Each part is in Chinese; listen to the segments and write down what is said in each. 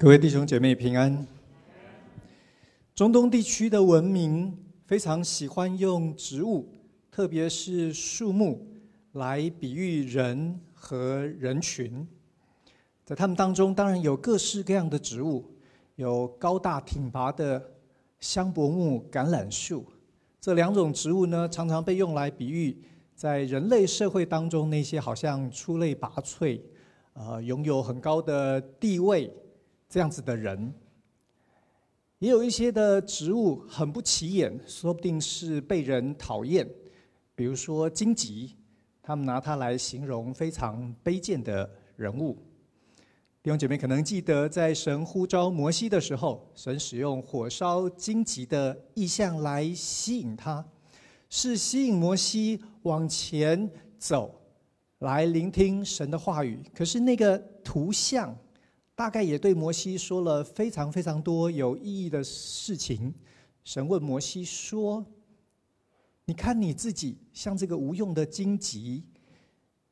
各位弟兄姐妹平安。中东地区的文明非常喜欢用植物，特别是树木，来比喻人和人群。在他们当中，当然有各式各样的植物，有高大挺拔的香柏木、橄榄树。这两种植物呢，常常被用来比喻在人类社会当中那些好像出类拔萃，呃，拥有很高的地位。这样子的人，也有一些的植物很不起眼，说不定是被人讨厌。比如说荆棘，他们拿它来形容非常卑贱的人物。弟兄姐妹可能记得，在神呼召摩西的时候，神使用火烧荆棘的意象来吸引他，是吸引摩西往前走，来聆听神的话语。可是那个图像。大概也对摩西说了非常非常多有意义的事情。神问摩西说：“你看你自己像这个无用的荆棘，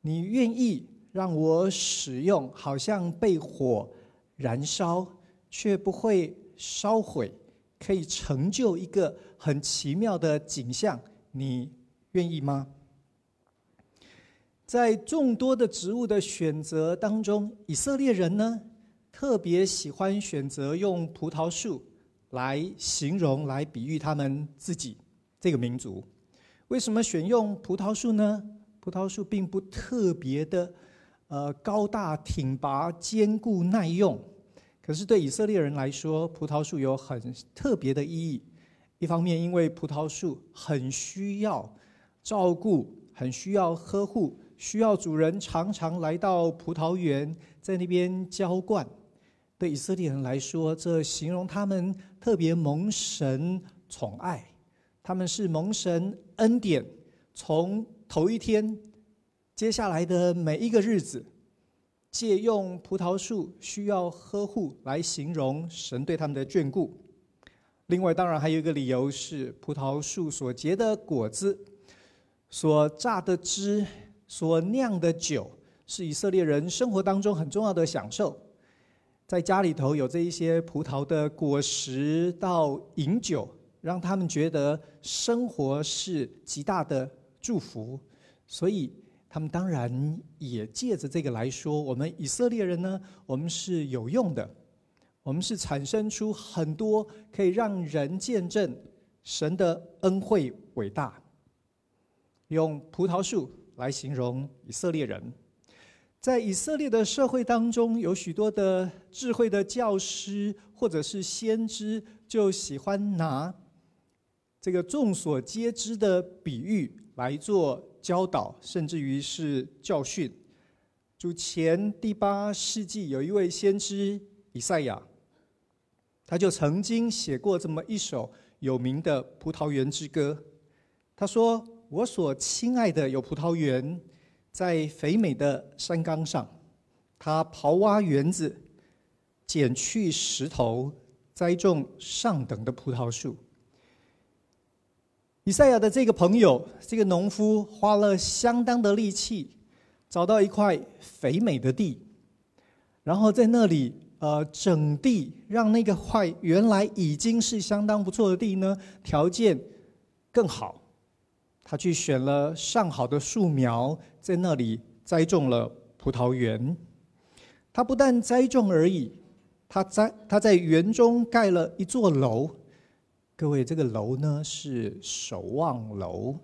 你愿意让我使用，好像被火燃烧却不会烧毁，可以成就一个很奇妙的景象，你愿意吗？”在众多的植物的选择当中，以色列人呢，特别喜欢选择用葡萄树来形容、来比喻他们自己这个民族。为什么选用葡萄树呢？葡萄树并不特别的，呃，高大挺拔、坚固耐用。可是对以色列人来说，葡萄树有很特别的意义。一方面，因为葡萄树很需要照顾，很需要呵护，需要主人常常来到葡萄园，在那边浇灌。对以色列人来说，这形容他们特别蒙神宠爱，他们是蒙神恩典，从头一天，接下来的每一个日子，借用葡萄树需要呵护来形容神对他们的眷顾。另外，当然还有一个理由是，葡萄树所结的果子，所榨的汁，所酿的酒，是以色列人生活当中很重要的享受。在家里头有这一些葡萄的果实到饮酒，让他们觉得生活是极大的祝福，所以他们当然也借着这个来说，我们以色列人呢，我们是有用的，我们是产生出很多可以让人见证神的恩惠伟大，用葡萄树来形容以色列人。在以色列的社会当中，有许多的智慧的教师或者是先知，就喜欢拿这个众所皆知的比喻来做教导，甚至于是教训。主前第八世纪，有一位先知以赛亚，他就曾经写过这么一首有名的葡萄园之歌。他说：“我所亲爱的有葡萄园。”在肥美的山岗上，他刨挖园子，剪去石头，栽种上等的葡萄树。以赛亚的这个朋友，这个农夫花了相当的力气，找到一块肥美的地，然后在那里呃整地，让那个块原来已经是相当不错的地呢，条件更好。他去选了上好的树苗，在那里栽种了葡萄园。他不但栽种而已，他栽他在园中盖了一座楼。各位，这个楼呢是守望楼，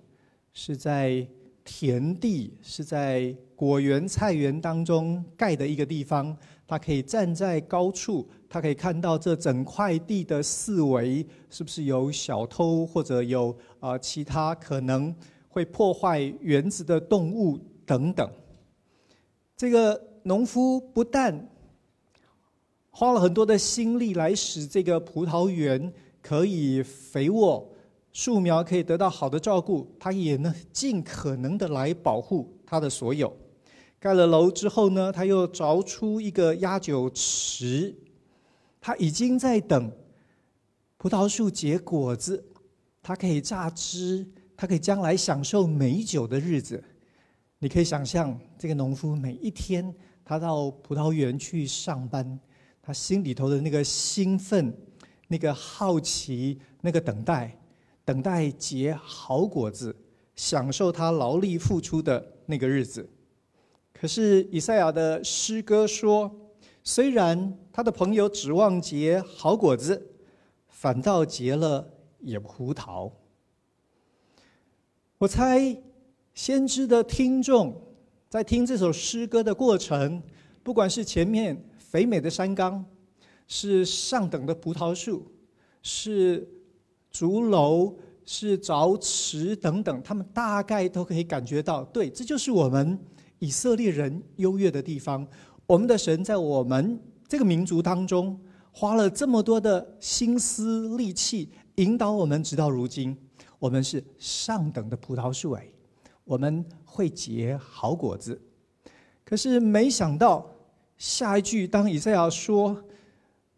是在田地，是在果园、菜园当中盖的一个地方。他可以站在高处。他可以看到这整块地的四围是不是有小偷，或者有啊其他可能会破坏园子的动物等等。这个农夫不但花了很多的心力来使这个葡萄园可以肥沃，树苗可以得到好的照顾，他也呢尽可能的来保护他的所有。盖了楼之后呢，他又凿出一个压酒池。他已经在等葡萄树结果子，他可以榨汁，他可以将来享受美酒的日子。你可以想象，这个农夫每一天他到葡萄园去上班，他心里头的那个兴奋、那个好奇、那个等待，等待结好果子，享受他劳力付出的那个日子。可是以赛亚的诗歌说，虽然他的朋友指望结好果子，反倒结了野葡萄。我猜，先知的听众在听这首诗歌的过程，不管是前面肥美的山冈，是上等的葡萄树，是竹楼，是凿池等等，他们大概都可以感觉到，对，这就是我们以色列人优越的地方。我们的神在我们这个民族当中花了这么多的心思力气，引导我们直到如今。我们是上等的葡萄树哎，我们会结好果子。可是没想到下一句，当以赛亚说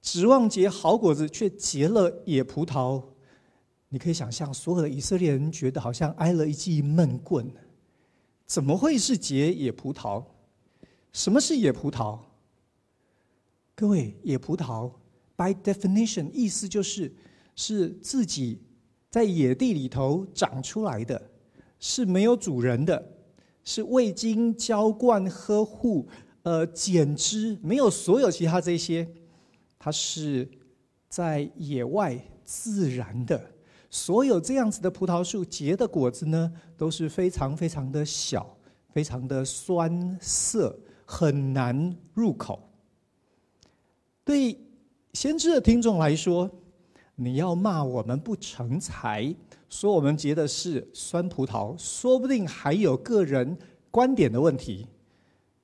指望结好果子，却结了野葡萄，你可以想象，所有的以色列人觉得好像挨了一记闷棍。怎么会是结野葡萄？什么是野葡萄？各位，野葡萄 by definition 意思就是是自己。在野地里头长出来的，是没有主人的，是未经浇灌呵护、呃剪枝，没有所有其他这些，它是在野外自然的。所有这样子的葡萄树结的果子呢，都是非常非常的小，非常的酸涩，很难入口。对先知的听众来说。你要骂我们不成才，说我们结的是酸葡萄，说不定还有个人观点的问题。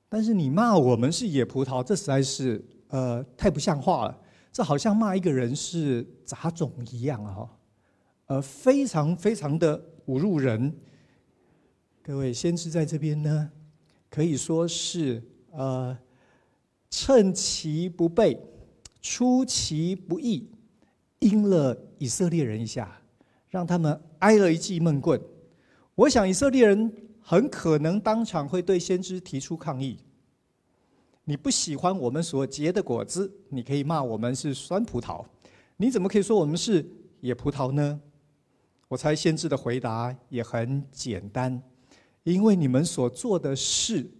但是你骂我们是野葡萄，这实在是呃太不像话了。这好像骂一个人是杂种一样啊！呃，非常非常的侮辱人。各位先知在这边呢，可以说是呃趁其不备，出其不意。阴了以色列人一下，让他们挨了一记闷棍。我想以色列人很可能当场会对先知提出抗议。你不喜欢我们所结的果子，你可以骂我们是酸葡萄。你怎么可以说我们是野葡萄呢？我猜先知的回答也很简单，因为你们所做的事，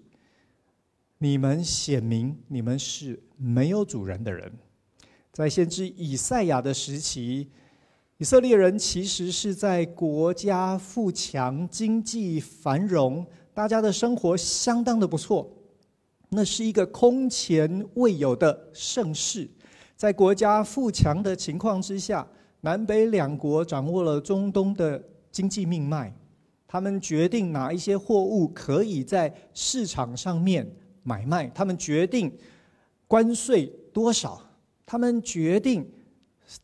你们显明你们是没有主人的人。在先知以赛亚的时期，以色列人其实是在国家富强、经济繁荣，大家的生活相当的不错。那是一个空前未有的盛世。在国家富强的情况之下，南北两国掌握了中东的经济命脉，他们决定哪一些货物可以在市场上面买卖，他们决定关税多少。他们决定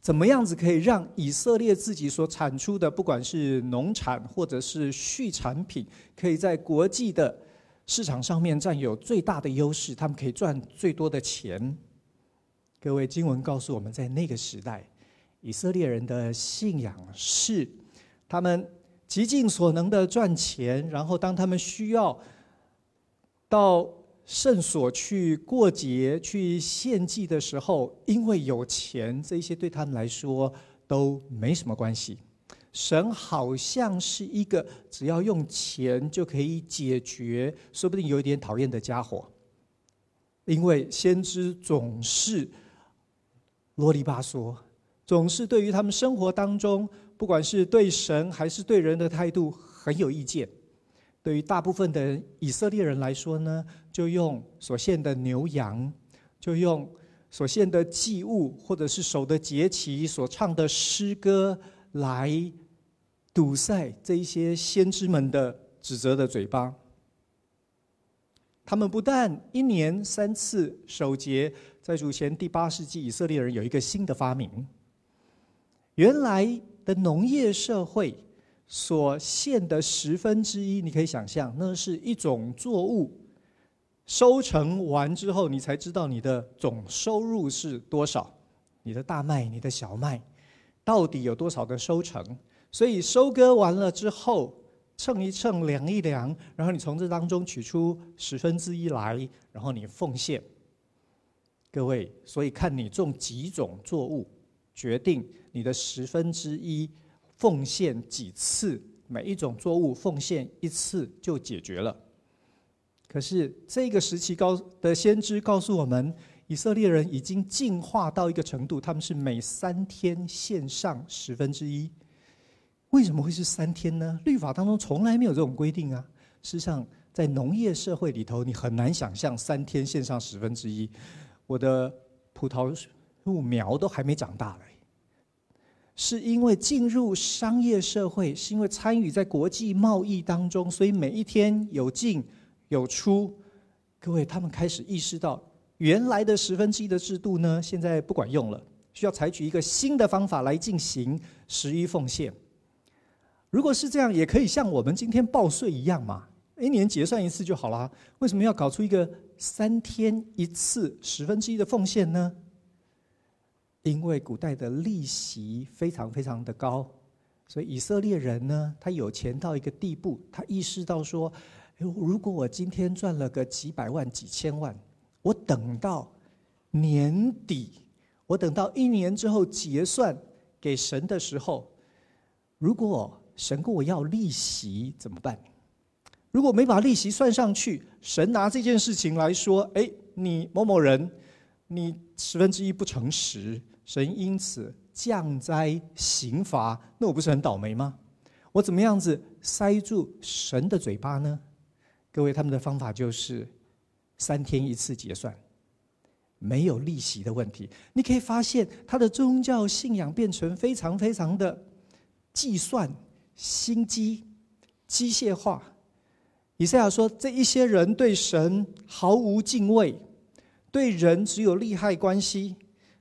怎么样子可以让以色列自己所产出的，不管是农产或者是畜产品，可以在国际的市场上面占有最大的优势，他们可以赚最多的钱。各位，经文告诉我们在那个时代，以色列人的信仰是他们极尽所能的赚钱，然后当他们需要到。圣所去过节、去献祭的时候，因为有钱，这些对他们来说都没什么关系。神好像是一个只要用钱就可以解决，说不定有一点讨厌的家伙。因为先知总是啰里吧嗦，总是对于他们生活当中，不管是对神还是对人的态度，很有意见。对于大部分的以色列人来说呢，就用所献的牛羊，就用所献的祭物，或者是守的节期所唱的诗歌，来堵塞这一些先知们的指责的嘴巴。他们不但一年三次守节，在主前第八世纪，以色列人有一个新的发明，原来的农业社会。所献的十分之一，你可以想象，那是一种作物收成完之后，你才知道你的总收入是多少。你的大麦、你的小麦，到底有多少的收成？所以收割完了之后，称一称，量一量，然后你从这当中取出十分之一来，然后你奉献。各位，所以看你种几种作物，决定你的十分之一奉献几次，每一种作物奉献一次就解决了。可是这个时期高的先知告诉我们，以色列人已经进化到一个程度，他们是每三天献上十分之一。为什么会是三天呢？律法当中从来没有这种规定啊。事实上，在农业社会里头，你很难想象三天献上十分之一。我的葡萄树苗都还没长大嘞。是因为进入商业社会，是因为参与在国际贸易当中，所以每一天有进有出。各位，他们开始意识到。原来的十分之一的制度呢，现在不管用了，需要采取一个新的方法来进行十一奉献。如果是这样，也可以像我们今天报税一样嘛，一年结算一次就好了。为什么要搞出一个三天一次十分之一的奉献呢？因为古代的利息非常非常的高，所以以色列人呢，他有钱到一个地步，他意识到说，如果我今天赚了个几百万、几千万。我等到年底，我等到一年之后结算给神的时候，如果神跟我要利息怎么办？如果没把利息算上去，神拿这件事情来说：“哎，你某某人，你十分之一不诚实，神因此降灾刑罚，那我不是很倒霉吗？我怎么样子塞住神的嘴巴呢？”各位，他们的方法就是。三天一次结算，没有利息的问题。你可以发现，他的宗教信仰变成非常非常的计算、心机、机械化。以赛亚说，这一些人对神毫无敬畏，对人只有利害关系。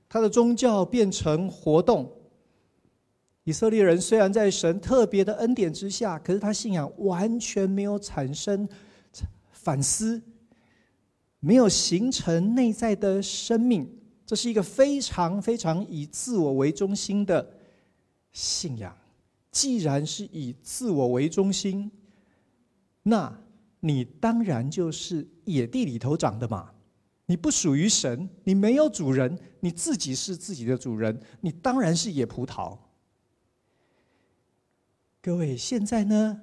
他的宗教变成活动。以色列人虽然在神特别的恩典之下，可是他信仰完全没有产生反思。没有形成内在的生命，这是一个非常非常以自我为中心的信仰。既然是以自我为中心，那你当然就是野地里头长的嘛。你不属于神，你没有主人，你自己是自己的主人，你当然是野葡萄。各位，现在呢？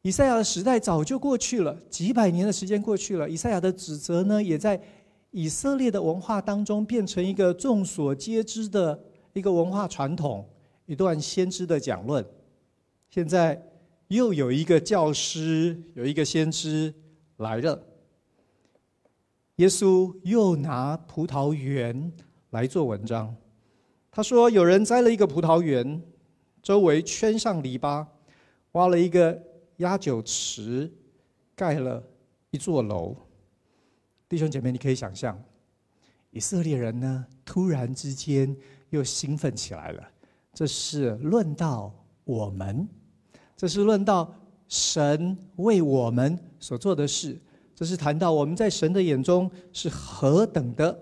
以赛亚的时代早就过去了，几百年的时间过去了。以赛亚的指责呢，也在以色列的文化当中变成一个众所皆知的一个文化传统，一段先知的讲论。现在又有一个教师，有一个先知来了。耶稣又拿葡萄园来做文章。他说：“有人栽了一个葡萄园，周围圈上篱笆，挖了一个。”压酒池盖了一座楼，弟兄姐妹，你可以想象，以色列人呢，突然之间又兴奋起来了。这是论到我们，这是论到神为我们所做的事，这是谈到我们在神的眼中是何等的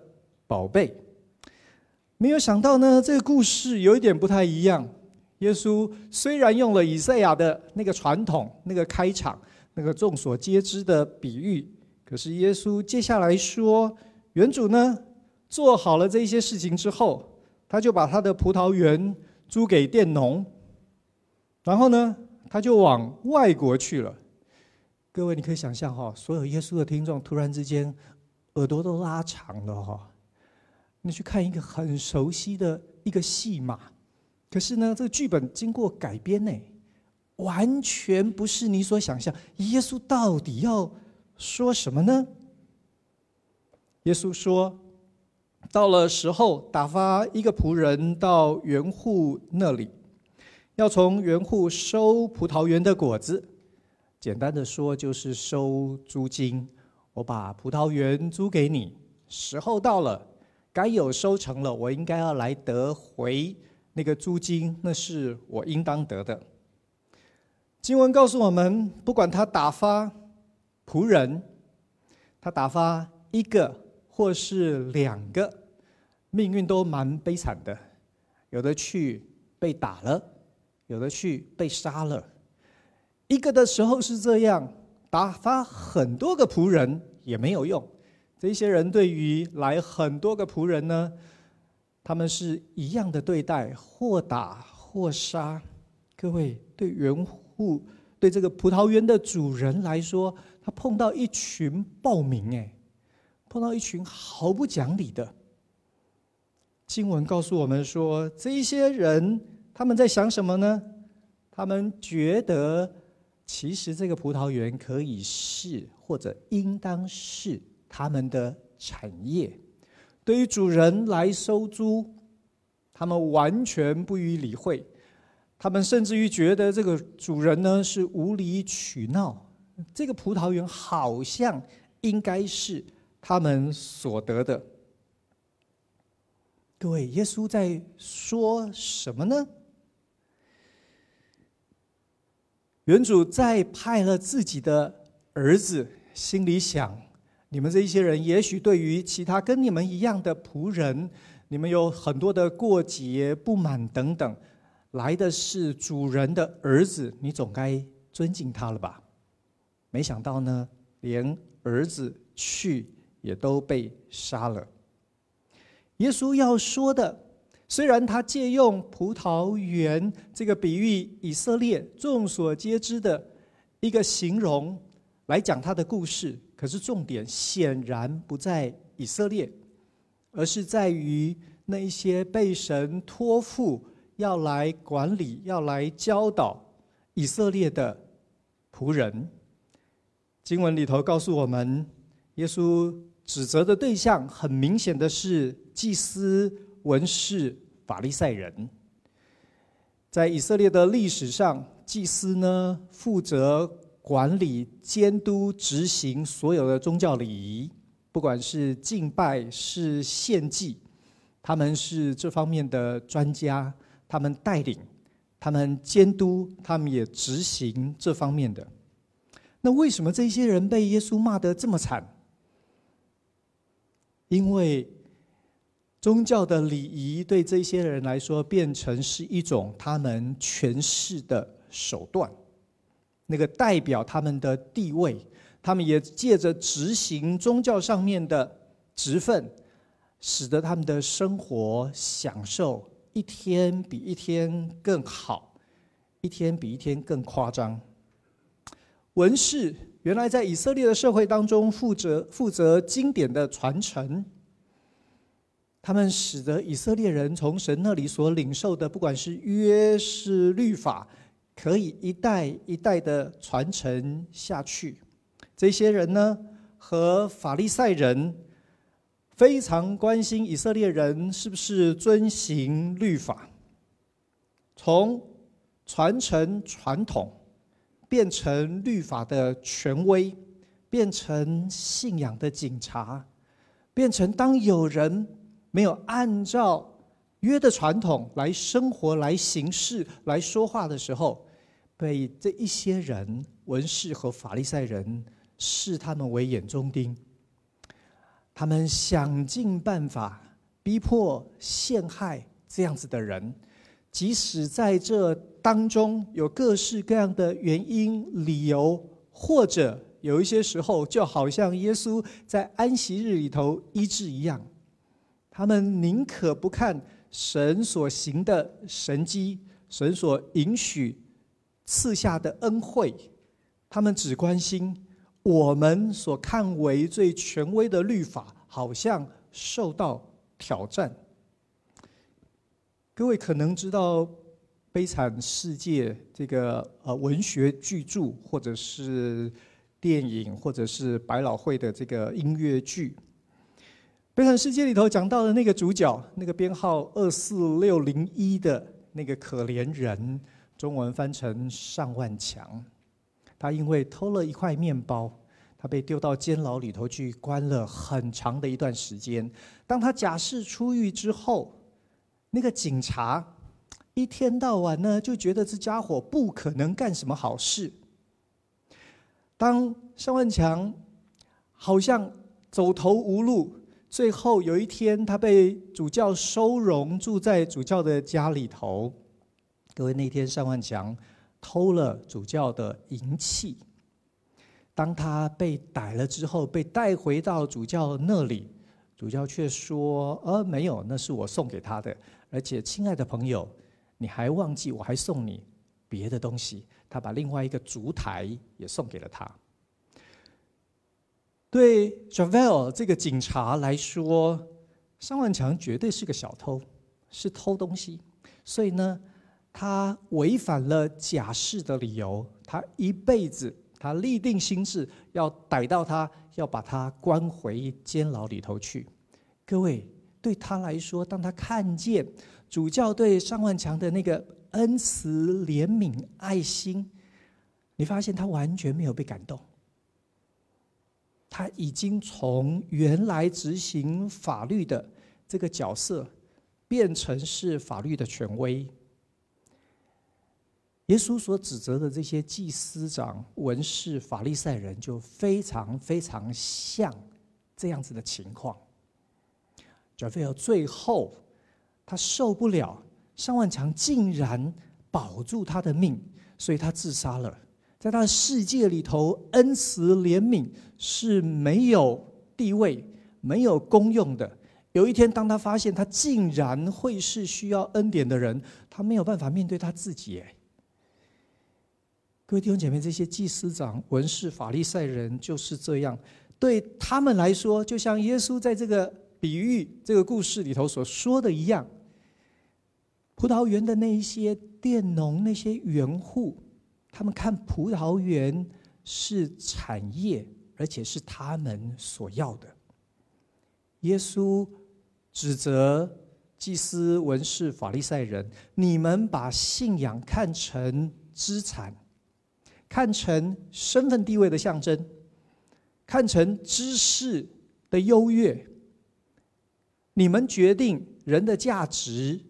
宝贝。没有想到呢，这个故事有一点不太一样。耶稣虽然用了以赛亚的那个传统、那个开场、那个众所皆知的比喻，可是耶稣接下来说，园主呢做好了这些事情之后，他就把他的葡萄园租给佃农，然后呢，他就往外国去了。各位，你可以想象哈，所有耶稣的听众突然之间耳朵都拉长了哈，你去看一个很熟悉的一个戏码。可是呢，这个剧本经过改编呢，完全不是你所想象。耶稣到底要说什么呢？耶稣说，到了时候，打发一个仆人到园户那里，要从园户收葡萄园的果子。简单的说，就是收租金。我把葡萄园租给你，时候到了，该有收成了，我应该要来得回。那个租金，那是我应当得的。经文告诉我们，不管他打发仆人，他打发一个或是两个，命运都蛮悲惨的。有的去被打了，有的去被杀了。一个的时候是这样，打发很多个仆人也没有用。这些人对于来很多个仆人呢，他们是一样的对待，或打或杀。各位，对园户、对这个葡萄园的主人来说，他碰到一群暴民，哎，碰到一群毫不讲理的。经文告诉我们说，这一些人他们在想什么呢？他们觉得，其实这个葡萄园可以是，或者应当是他们的产业。对于主人来收租，他们完全不予理会。他们甚至于觉得这个主人呢是无理取闹，这个葡萄园好像应该是他们所得的。各位，耶稣在说什么呢？原主再派了自己的儿子，心里想：你们这一些人，也许对于其他跟你们一样的仆人，你们有很多的过节、不满等等。来的是主人的儿子，你总该尊敬他了吧？没想到呢，连儿子去也都被杀了。耶稣要说的，虽然他借用葡萄园这个比喻，以色列众所皆知的一个形容来讲他的故事，可是重点显然不在以色列，而是在于那一些被神托付。要来管理，要来教导以色列的仆人。经文里头告诉我们，耶稣指责的对象很明显的是祭司、文士、法利赛人。在以色列的历史上，祭司呢负责管理、监督、执行所有的宗教礼仪，不管是敬拜、是献祭，他们是这方面的专家。他们带领，他们监督，他们也执行这方面的。那为什么这些人被耶稣骂得这么惨？因为宗教的礼仪对这些人来说，变成是一种他们权势的手段。那个代表他们的地位，他们也借着执行宗教上面的职分，使得他们的生活享受。一天比一天更好，一天比一天更夸张。文士原来在以色列的社会当中负责负责经典的传承，他们使得以色列人从神那里所领受的，不管是约是律法，可以一代一代的传承下去。这些人呢，和法利赛人。非常关心以色列人是不是遵行律法，从传承传统变成律法的权威，变成信仰的警察，变成当有人没有按照约的传统来生活、来行事、来说话的时候，被这一些人文士和法利赛人视他们为眼中钉。他们想尽办法逼迫、陷害这样子的人，即使在这当中有各式各样的原因、理由，或者有一些时候，就好像耶稣在安息日里头医治一样，他们宁可不看神所行的神迹，神所允许赐下的恩惠，他们只关心。我们所看为最权威的律法，好像受到挑战。各位可能知道《悲惨世界》这个呃文学巨著，或者是电影，或者是百老汇的这个音乐剧，《悲惨世界》里头讲到的那个主角，那个编号二四六零一的那个可怜人，中文翻成尚万强。他因为偷了一块面包，他被丢到监牢里头去关了很长的一段时间。当他假释出狱之后，那个警察一天到晚呢就觉得这家伙不可能干什么好事。当尚万强好像走投无路，最后有一天他被主教收容，住在主教的家里头。各位，那天尚万强。偷了主教的银器，当他被逮了之后，被带回到主教那里，主教却说：“呃，没有，那是我送给他的。而且，亲爱的朋友，你还忘记我还送你别的东西。”他把另外一个烛台也送给了他。对 Javel 这个警察来说，尚万强绝对是个小偷，是偷东西。所以呢，他违反了假释的理由，他一辈子。他立定心志要逮到他，要把他关回监牢里头去。各位，对他来说，当他看见主教对尚万强的那个恩慈、怜悯、爱心，你发现他完全没有被感动。他已经从原来执行法律的这个角色，变成是法律的权威。耶稣所指责的这些祭司长、文士、法利赛人，就非常非常像这样子的情况。贾菲尔最后他受不了，尚万强竟然保住他的命，所以他自杀了。在他的世界里头，恩慈怜悯是没有地位、没有功用的。有一天，当他发现他竟然会是需要恩典的人，他没有办法面对他自己。各位弟兄姐妹，这些祭司长、文士、法利赛人就是这样，对他们来说，就像耶稣在这个比喻、这个故事里头所说的一样，葡萄园的那一些佃农、那些园户，他们看葡萄园是产业，而且是他们所要的。耶稣指责祭司、文士、法利赛人：你们把信仰看成资产。看成身份地位的象征，看成知识的优越。你们决定人的价值，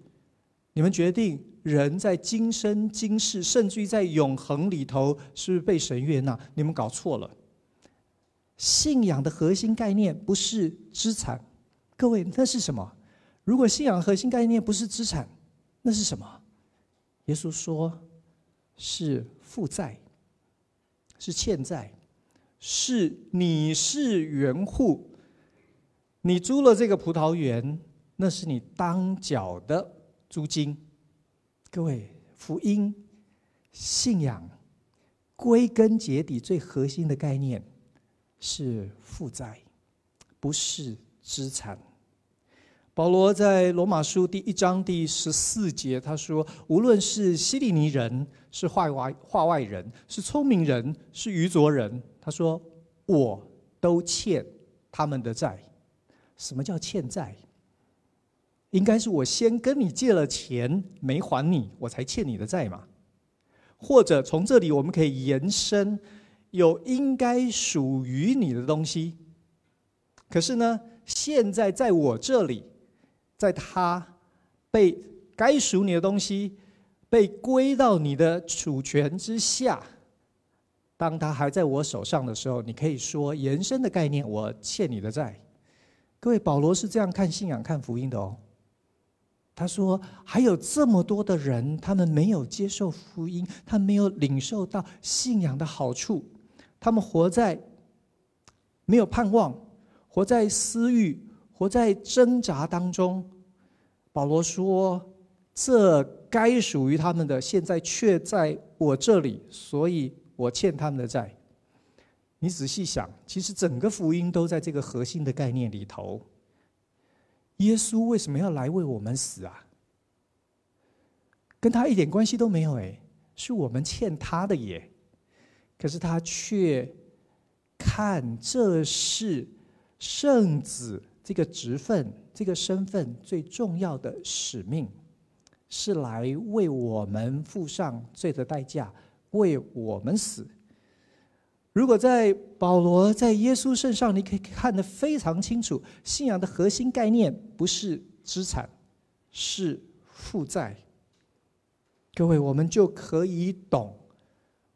你们决定人在今生今世，甚至于在永恒里头，是不是被神悦纳？你们搞错了。信仰的核心概念不是资产，各位，那是什么？如果信仰核心概念不是资产，那是什么？耶稣说，是负债。是欠债，是你是园户，你租了这个葡萄园，那是你当缴的租金。各位，福音信仰归根结底最核心的概念是负债，不是资产。保罗在罗马书第一章第十四节，他说：“无论是希利尼人，是化外化外人，是聪明人，是愚拙人，他说我都欠他们的债。什么叫欠债？应该是我先跟你借了钱没还你，我才欠你的债嘛。或者从这里我们可以延伸，有应该属于你的东西，可是呢，现在在我这里。”在他被该属你的东西被归到你的主权之下，当他还在我手上的时候，你可以说延伸的概念，我欠你的债。各位，保罗是这样看信仰、看福音的哦。他说，还有这么多的人，他们没有接受福音，他没有领受到信仰的好处，他们活在没有盼望，活在私欲。活在挣扎当中，保罗说：“这该属于他们的，现在却在我这里，所以我欠他们的债。”你仔细想，其实整个福音都在这个核心的概念里头。耶稣为什么要来为我们死啊？跟他一点关系都没有诶，是我们欠他的耶。可是他却看这是圣子。这个职分，这个身份最重要的使命，是来为我们付上罪的代价，为我们死。如果在保罗在耶稣身上，你可以看得非常清楚，信仰的核心概念不是资产，是负债。各位，我们就可以懂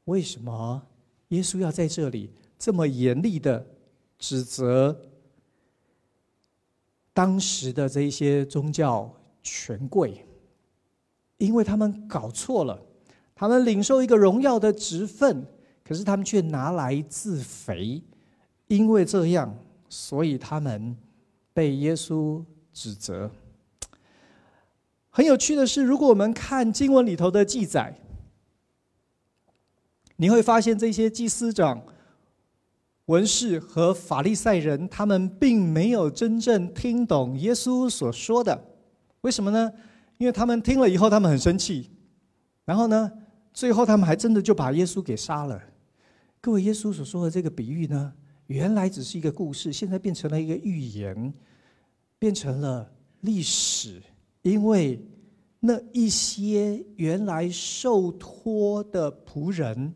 为什么耶稣要在这里这么严厉的指责。当时的这些宗教权贵，因为他们搞错了，他们领受一个荣耀的职分，可是他们却拿来自肥，因为这样，所以他们被耶稣指责。很有趣的是，如果我们看经文里头的记载，你会发现这些祭司长、文士和法利赛人，他们并没有真正听懂耶稣所说的。为什么呢？因为他们听了以后，他们很生气，然后呢，最后他们还真的就把耶稣给杀了。各位，耶稣所说的这个比喻呢，原来只是一个故事，现在变成了一个预言，变成了历史。因为那一些原来受托的仆人，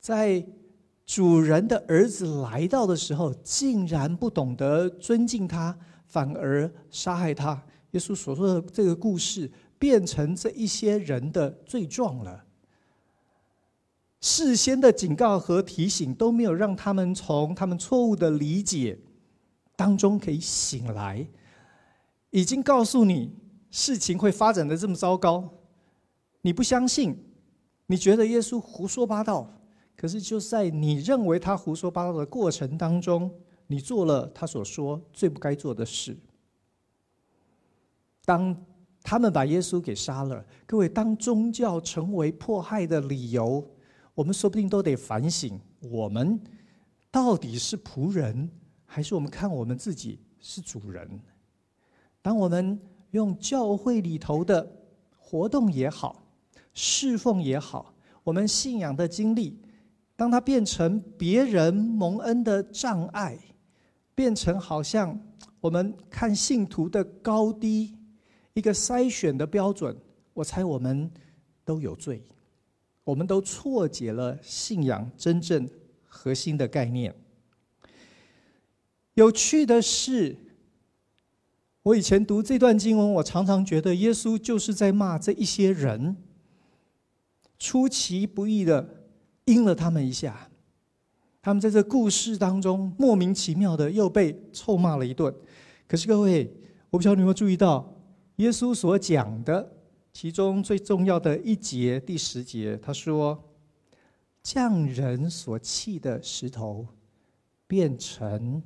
在主人的儿子来到的时候，竟然不懂得尊敬他，反而杀害他。耶稣所说的这个故事，变成这一些人的罪状了。事先的警告和提醒都没有让他们从他们错误的理解当中可以醒来，已经告诉你事情会发展的这么糟糕，你不相信，你觉得耶稣胡说八道，可是就在你认为他胡说八道的过程当中，你做了他所说最不该做的事。当他们把耶稣给杀了，各位，当宗教成为迫害的理由。我们说不定都得反省：我们到底是仆人，还是我们看我们自己是主人？当我们用教会里头的活动也好，侍奉也好，我们信仰的经历，当它变成别人蒙恩的障碍，变成好像我们看信徒的高低一个筛选的标准，我猜我们都有罪。我们都错解了信仰真正核心的概念。有趣的是，我以前读这段经文，我常常觉得耶稣就是在骂这一些人，出其不意的阴了他们一下。他们在这故事当中莫名其妙的又被臭骂了一顿。可是各位，我不知道你有没有注意到，耶稣所讲的。其中最重要的一节，第十节，他说：“匠人所砌的石头，变成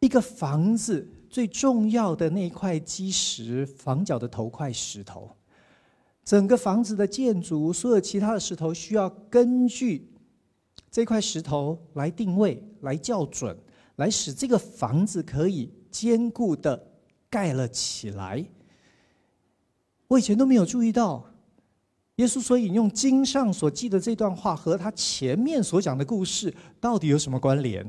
一个房子最重要的那块基石，房角的头块石头。整个房子的建筑，所有其他的石头，需要根据这块石头来定位、来校准，来使这个房子可以坚固的盖了起来。”我以前都没有注意到，耶稣所引用经上所记的这段话和他前面所讲的故事到底有什么关联？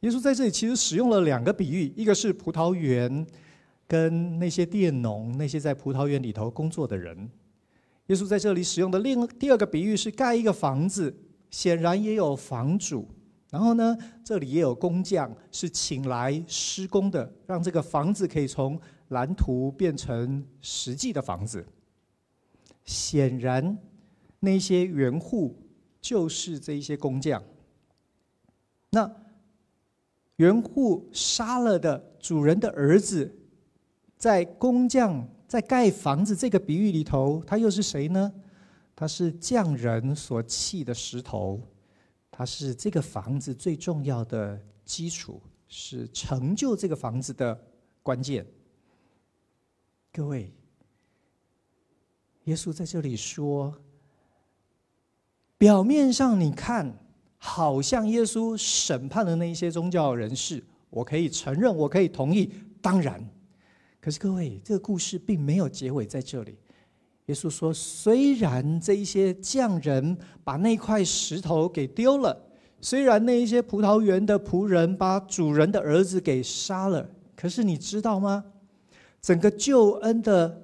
耶稣在这里其实使用了两个比喻，一个是葡萄园跟那些佃农，那些在葡萄园里头工作的人。耶稣在这里使用的另第二个比喻是盖一个房子，显然也有房主，然后呢，这里也有工匠是请来施工的，让这个房子可以从蓝图变成实际的房子，显然那些园户就是这一些工匠。那园户杀了的主人的儿子，在工匠在盖房子这个比喻里头，他又是谁呢？他是匠人所砌的石头，他是这个房子最重要的基础，是成就这个房子的关键。各位，耶稣在这里说，表面上你看好像耶稣审判了那一些宗教人士，我可以承认，我可以同意，当然。可是各位，这个故事并没有结尾在这里。耶稣说，虽然这一些匠人把那块石头给丢了，虽然那一些葡萄园的仆人把主人的儿子给杀了，可是你知道吗？整个救恩的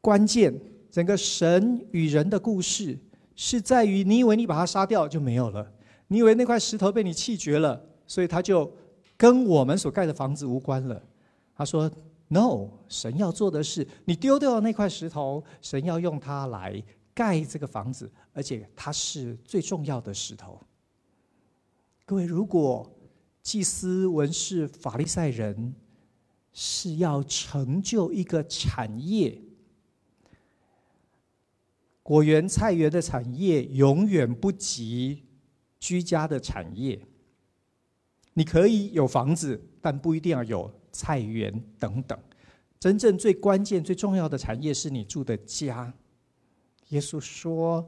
关键，整个神与人的故事，是在于你以为你把他杀掉就没有了，你以为那块石头被你弃绝了，所以他就跟我们所盖的房子无关了。他说：“No，神要做的是，你丢掉了那块石头，神要用它来盖这个房子，而且它是最重要的石头。”各位，如果祭司、文士、法利赛人，是要成就一个产业，果园、菜园的产业永远不及居家的产业。你可以有房子，但不一定要有菜园等等。真正最关键、最重要的产业是你住的家。耶稣说，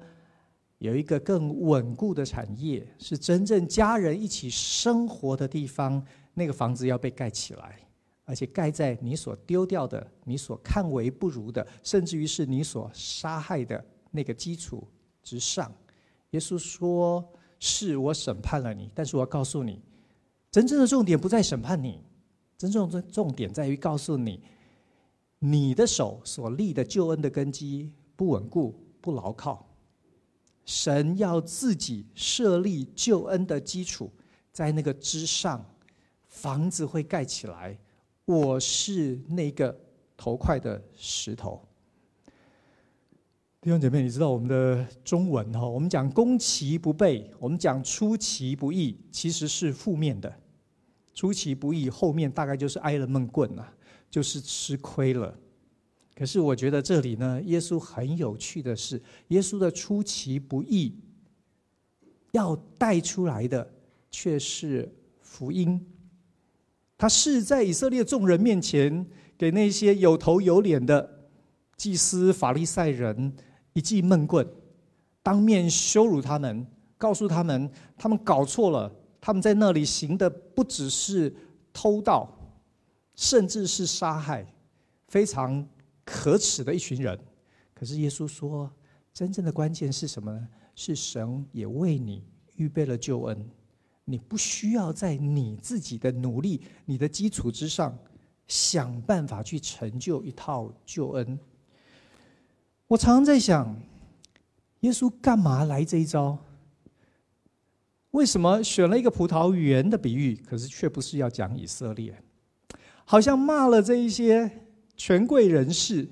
有一个更稳固的产业，是真正家人一起生活的地方。那个房子要被盖起来，而且盖在你所丢掉的、你所看为不如的，甚至于是你所杀害的那个基础之上。耶稣说：“是我审判了你，但是我要告诉你，真正的重点不在审判你，真正的重点在于告诉你，你的手所立的救恩的根基不稳固、不牢靠。神要自己设立救恩的基础，在那个之上。”房子会盖起来，我是那个头块的石头。弟兄姐妹，你知道我们的中文哈，我们讲攻其不备，我们讲出其不意，其实是负面的。出其不意后面大概就是挨了闷棍了，就是吃亏了。可是我觉得这里呢，耶稣很有趣的是，耶稣的出其不意要带出来的却是福音。他是在以色列众人面前，给那些有头有脸的祭司、法利赛人一记闷棍，当面羞辱他们，告诉他们他们搞错了，他们在那里行的不只是偷盗，甚至是杀害，非常可耻的一群人。可是耶稣说，真正的关键是什么呢？是神也为你预备了救恩。你不需要在你自己的努力、你的基础之上想办法去成就一套救恩。我常常在想，耶稣干嘛来这一招？为什么选了一个葡萄园的比喻，可是却不是要讲以色列？好像骂了这一些权贵人士，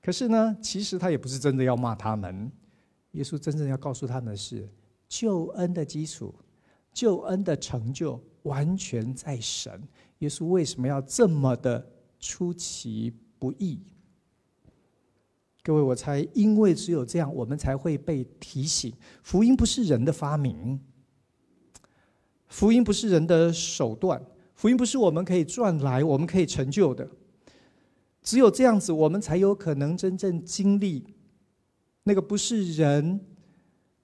可是呢，其实他也不是真的要骂他们。耶稣真正要告诉他们的是救恩的基础。救恩的成就完全在神。耶稣为什么要这么的出其不意？各位，我猜，因为只有这样，我们才会被提醒：福音不是人的发明，福音不是人的手段，福音不是我们可以赚来、我们可以成就的。只有这样子，我们才有可能真正经历那个不是人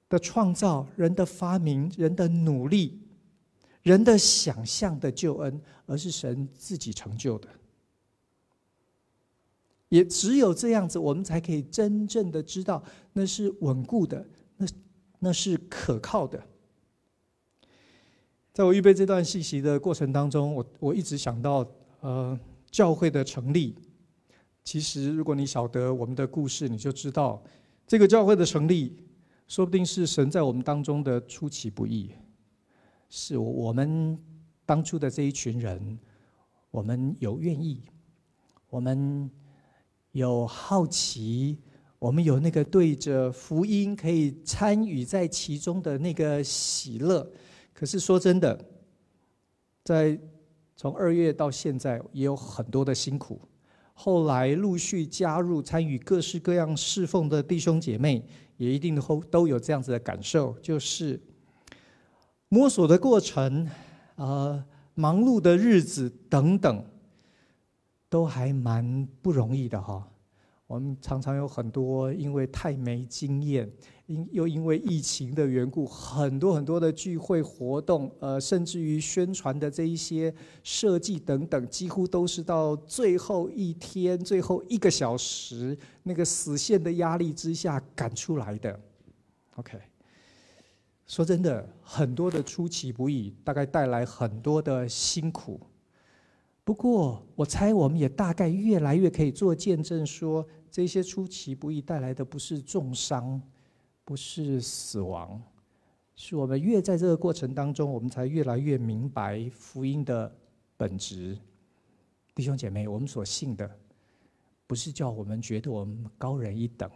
的创造、人的发明、人的努力、人的想象的救恩，而是神自己成就的。也只有这样子，我们才可以真正的知道那是稳固的，那那是可靠的。在我预备这段信息的过程当中，我我一直想到，呃，教会的成立。其实，如果你晓得我们的故事，你就知道这个教会的成立。说不定是神在我们当中的出其不意，是我们当初的这一群人，我们有愿意，我们有好奇，我们有那个对着福音可以参与在其中的那个喜乐。可是说真的，在从二月到现在，也有很多的辛苦。后来陆续加入参与各式各样侍奉的弟兄姐妹。也一定都都有这样子的感受，就是摸索的过程，呃，忙碌的日子等等，都还蛮不容易的哈。我们常常有很多因为太没经验，因又因为疫情的缘故，很多很多的聚会活动，呃，甚至于宣传的这一些设计等等，几乎都是到最后一天、最后一个小时那个死线的压力之下赶出来的。OK，说真的，很多的出其不意，大概带来很多的辛苦。不过，我猜我们也大概越来越可以做见证，说这些出其不意带来的不是重伤。不是死亡，是我们越在这个过程当中，我们才越来越明白福音的本质。弟兄姐妹，我们所信的，不是叫我们觉得我们高人一等，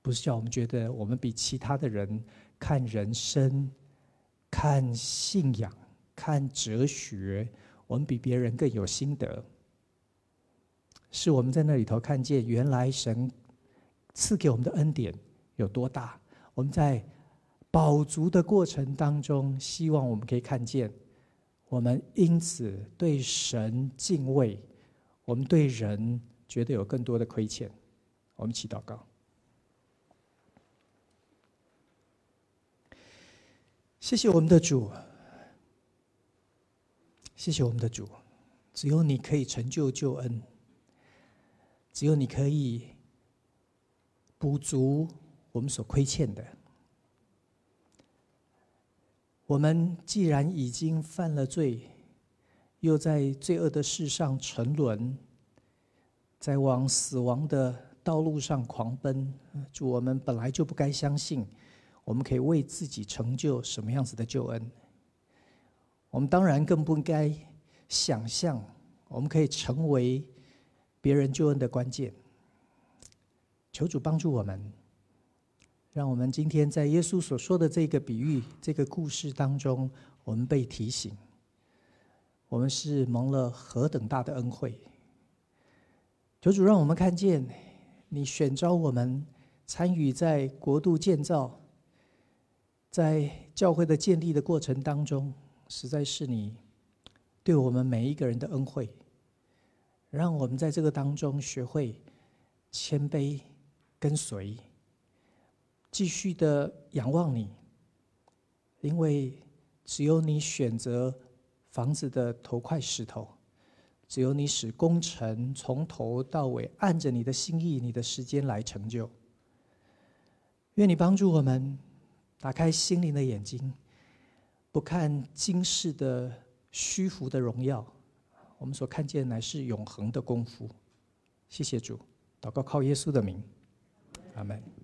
不是叫我们觉得我们比其他的人看人生、看信仰、看哲学，我们比别人更有心得。是我们在那里头看见，原来神赐给我们的恩典。有多大？我们在饱足的过程当中，希望我们可以看见，我们因此对神敬畏，我们对人觉得有更多的亏欠。我们祈祷告。谢谢我们的主，谢谢我们的主，只有你可以成就救恩，只有你可以补足我们所亏欠的。我们既然已经犯了罪，又在罪恶的世上沉沦，在往死亡的道路上狂奔，主，我们本来就不该相信。我们可以为自己成就什么样子的救恩？我们当然更不应该想象我们可以成为别人救恩的关键。求主帮助我们，让我们今天在耶稣所说的这个比喻、这个故事当中，我们被提醒，我们是蒙了何等大的恩惠。求主让我们看见，你选召我们参与在国度建造。在教会的建立的过程当中，实在是你对我们每一个人的恩惠，让我们在这个当中学会谦卑、跟随，继续的仰望你，因为只有你选择房子的头块石头，只有你使工程从头到尾按着你的心意、你的时间来成就。愿你帮助我们。打开心灵的眼睛，不看今世的虚浮的荣耀，我们所看见乃是永恒的功夫。谢谢主，祷告靠耶稣的名，阿门。